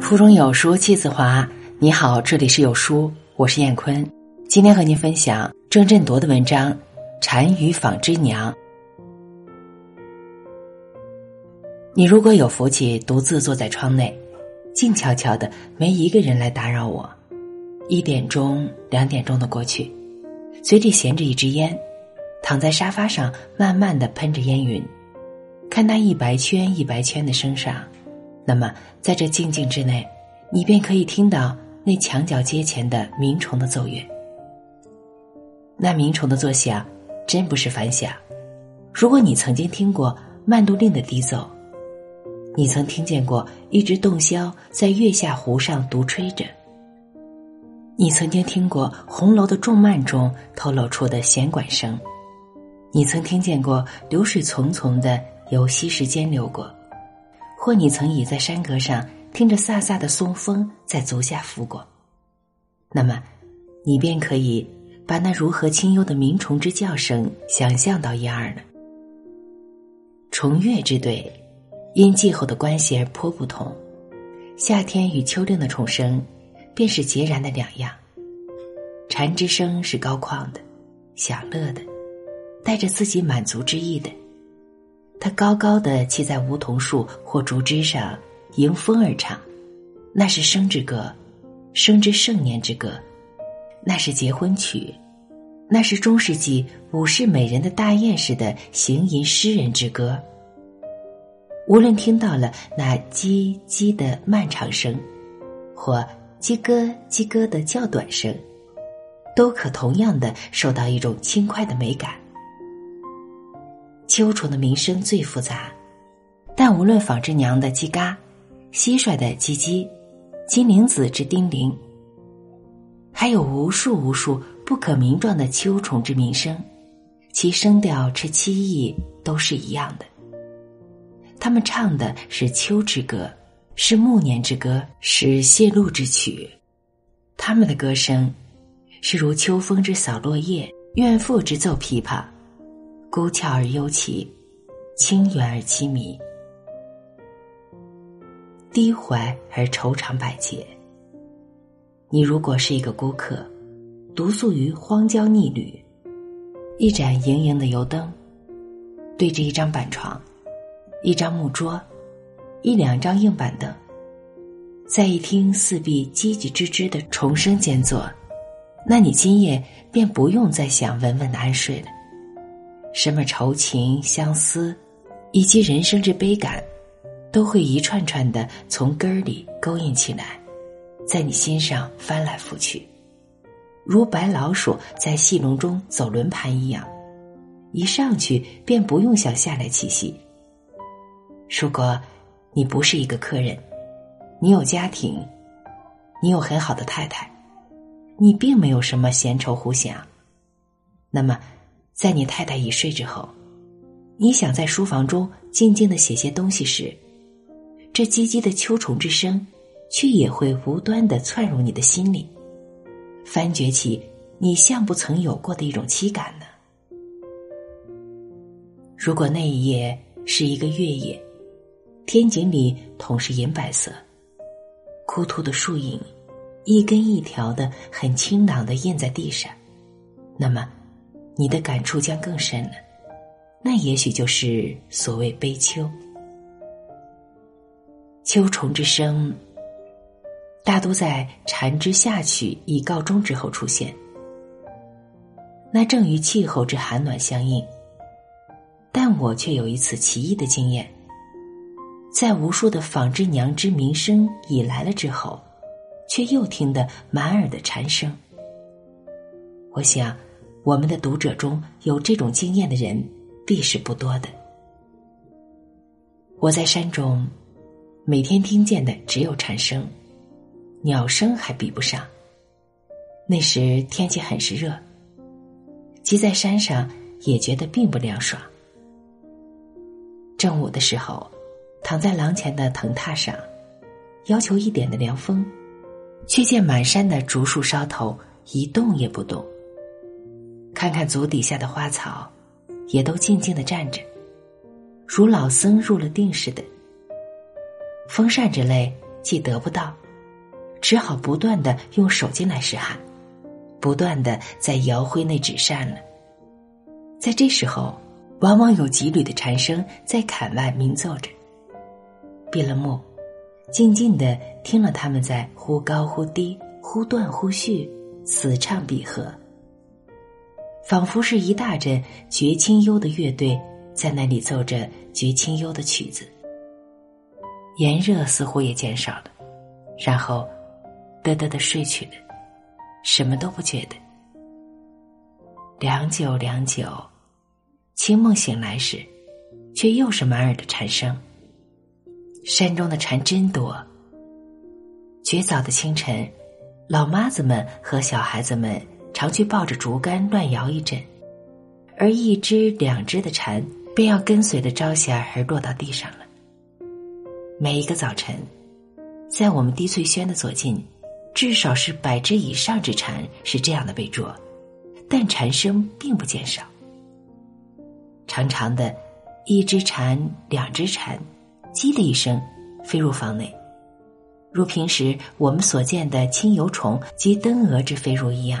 腹中有书气自华。你好，这里是有书，我是燕坤。今天和您分享郑振铎的文章《单于纺织娘》。你如果有福气独自坐在窗内，静悄悄的，没一个人来打扰我。一点钟、两点钟的过去，嘴里衔着一支烟，躺在沙发上，慢慢的喷着烟云，看那一白圈一白圈的升上。那么，在这静静之内，你便可以听到那墙角街前的鸣虫的奏乐。那鸣虫的作响，真不是凡响。如果你曾经听过曼都令的低奏，你曾听见过一只洞箫在月下湖上独吹着，你曾经听过红楼的重幔中透露出的弦管声，你曾听见过流水淙淙的由溪石间流过。或你曾倚在山阁上，听着飒飒的松风在足下拂过，那么，你便可以把那如何清幽的鸣虫之叫声想象到一二了。虫乐之对，因气候的关系而颇不同。夏天与秋令的虫声，便是截然的两样。蝉之声是高旷的、享乐的，带着自己满足之意的。他高高的栖在梧桐树或竹枝上，迎风而唱，那是生之歌，生之盛年之歌，那是结婚曲，那是中世纪武士美人的大宴时的行吟诗人之歌。无论听到了那叽叽的漫长声，或叽咯叽咯的较短声，都可同样的受到一种轻快的美感。秋虫的鸣声最复杂，但无论纺织娘的叽嘎，蟋蟀的叽叽，金铃子之叮铃，还有无数无数不可名状的秋虫之鸣声，其声调之凄异都是一样的。他们唱的是秋之歌，是暮年之歌，是谢露之曲。他们的歌声，是如秋风之扫落叶，怨妇之奏琵琶。孤峭而幽奇，清远而凄迷，低怀而惆怅百结。你如果是一个孤客，独宿于荒郊逆旅，一盏莹莹的油灯，对着一张板床，一张木桌，一两张硬板凳，在一厅四壁叽叽吱吱的虫声间坐，那你今夜便不用再想稳稳的安睡了。什么愁情相思，以及人生之悲感，都会一串串的从根儿里勾引起来，在你心上翻来覆去，如白老鼠在戏笼中走轮盘一样，一上去便不用想下来栖息。如果你不是一个客人，你有家庭，你有很好的太太，你并没有什么闲愁胡想，那么。在你太太已睡之后，你想在书房中静静的写些东西时，这唧唧的秋虫之声，却也会无端的窜入你的心里，翻掘起你像不曾有过的一种凄感呢。如果那一夜是一个月夜，天井里统是银白色，枯秃的树影，一根一条的很清朗的印在地上，那么。你的感触将更深了，那也许就是所谓悲秋。秋虫之声，大都在蝉之下曲已告终之后出现，那正与气候之寒暖相应。但我却有一次奇异的经验，在无数的纺织娘之鸣声已来了之后，却又听得满耳的蝉声。我想。我们的读者中有这种经验的人，必是不多的。我在山中，每天听见的只有蝉声，鸟声还比不上。那时天气很是热，即在山上也觉得并不凉爽。正午的时候，躺在廊前的藤榻上，要求一点的凉风，却见满山的竹树梢头一动也不动。看看足底下的花草，也都静静的站着，如老僧入了定似的。风扇之类既得不到，只好不断的用手巾来试汗，不断的在摇挥那纸扇了。在这时候，往往有几缕的蝉声在坎外鸣奏着。闭了目，静静的听了他们在忽高忽低、忽断忽续，此唱彼和，仿佛是一大阵绝清幽的乐队在那里奏着绝清幽的曲子。炎热似乎也减少了，然后嘚嘚的睡去了，什么都不觉得。良久良久。清梦醒来时，却又是满耳的蝉声。山中的蝉真多。绝早的清晨，老妈子们和小孩子们常去抱着竹竿乱摇一阵，而一只两只的蝉便要跟随着朝霞而落到地上了。每一个早晨，在我们滴翠轩的左近，至少是百只以上之蝉是这样的被捉，但蝉声并不减少。长长的，一只蝉，两只蝉，叽的一声，飞入房内，如平时我们所见的青油虫及灯蛾之飞入一样。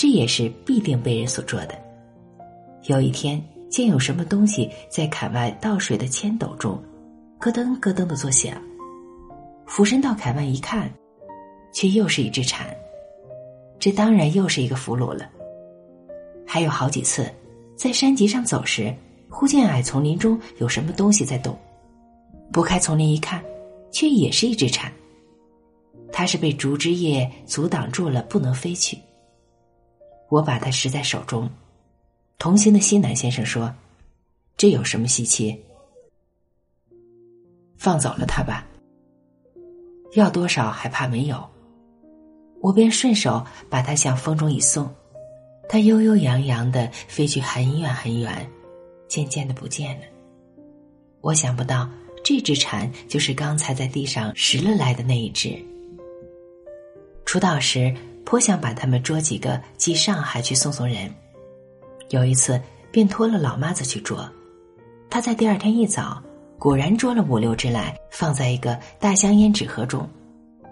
这也是必定被人所捉的。有一天，见有什么东西在坎外倒水的铅斗中，咯噔咯噔的作响，俯身到坎外一看，却又是一只蝉。这当然又是一个俘虏了。还有好几次。在山脊上走时，忽见矮丛林中有什么东西在动，拨开丛林一看，却也是一只蝉。它是被竹枝叶阻挡住了，不能飞去。我把它拾在手中。同行的西南先生说：“这有什么稀奇？放走了它吧。要多少还怕没有？”我便顺手把它向风中一送。它悠悠扬扬的飞去很远很远，渐渐的不见了。我想不到这只蝉就是刚才在地上拾了来的那一只。出道时颇想把他们捉几个寄上海去送送人，有一次便托了老妈子去捉。他在第二天一早果然捉了五六只来，放在一个大香烟纸盒中，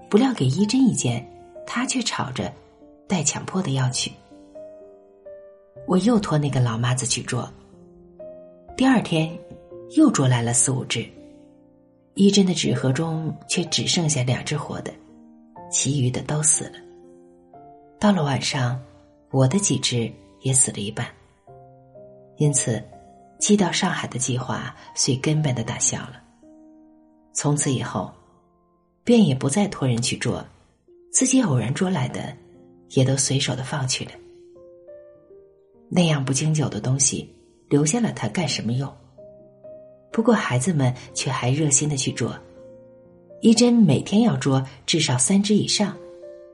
不料给一针一件，他却吵着带强迫的要去。我又托那个老妈子去捉，第二天又捉来了四五只，一针的纸盒中却只剩下两只活的，其余的都死了。到了晚上，我的几只也死了一半。因此，寄到上海的计划遂根本的打消了。从此以后，便也不再托人去捉，自己偶然捉来的，也都随手的放去了。那样不经久的东西，留下了它干什么用？不过孩子们却还热心的去捉，一针每天要捉至少三只以上，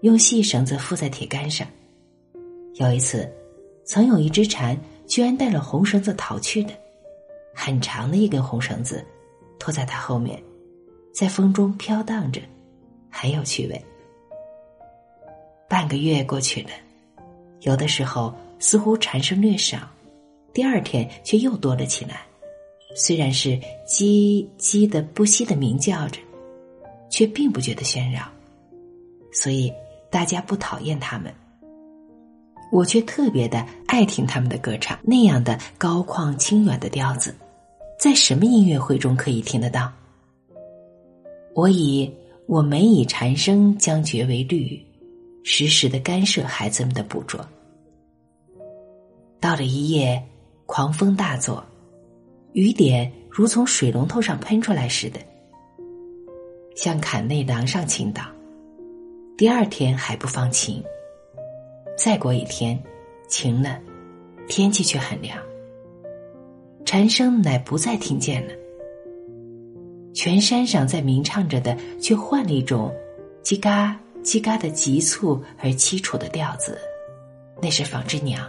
用细绳子缚在铁杆上。有一次，曾有一只蝉居然带了红绳子逃去的，很长的一根红绳子，拖在它后面，在风中飘荡着，很有趣味。半个月过去了，有的时候。似乎蝉声略少，第二天却又多了起来。虽然是叽叽的不息的鸣叫着，却并不觉得喧扰，所以大家不讨厌他们。我却特别的爱听他们的歌唱，那样的高旷清远的调子，在什么音乐会中可以听得到？我以我每以蝉声将绝为律，时时的干涉孩子们的捕捉。到了一夜，狂风大作，雨点如从水龙头上喷出来似的，向坎内廊上倾倒。第二天还不放晴，再过一天，晴了，天气却很凉。蝉声乃不再听见了，全山上在鸣唱着的，却换了一种叽嘎叽嘎的急促而凄楚的调子，那是纺织娘。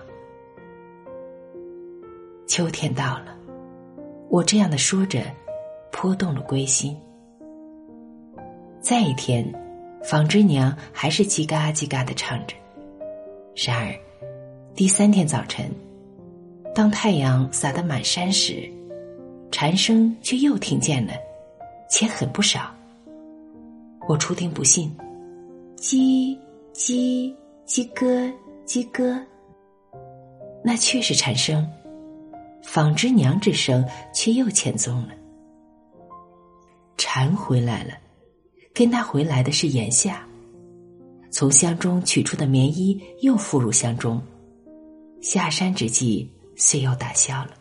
秋天到了，我这样的说着，颇动了归心。再一天，纺织娘还是叽嘎叽嘎的唱着。然而，第三天早晨，当太阳洒得满山时，蝉声却又听见了，且很不少。我初听不信，叽叽叽咯叽咯，那却是蝉声。纺织娘之声却又欠踪了。蝉回来了，跟他回来的是眼下。从箱中取出的棉衣又附入箱中，下山之际，遂又打消了。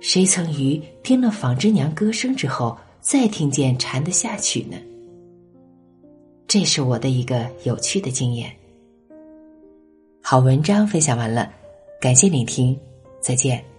谁曾于听了纺织娘歌声之后，再听见蝉的下曲呢？这是我的一个有趣的经验。好文章分享完了。感谢聆听，再见。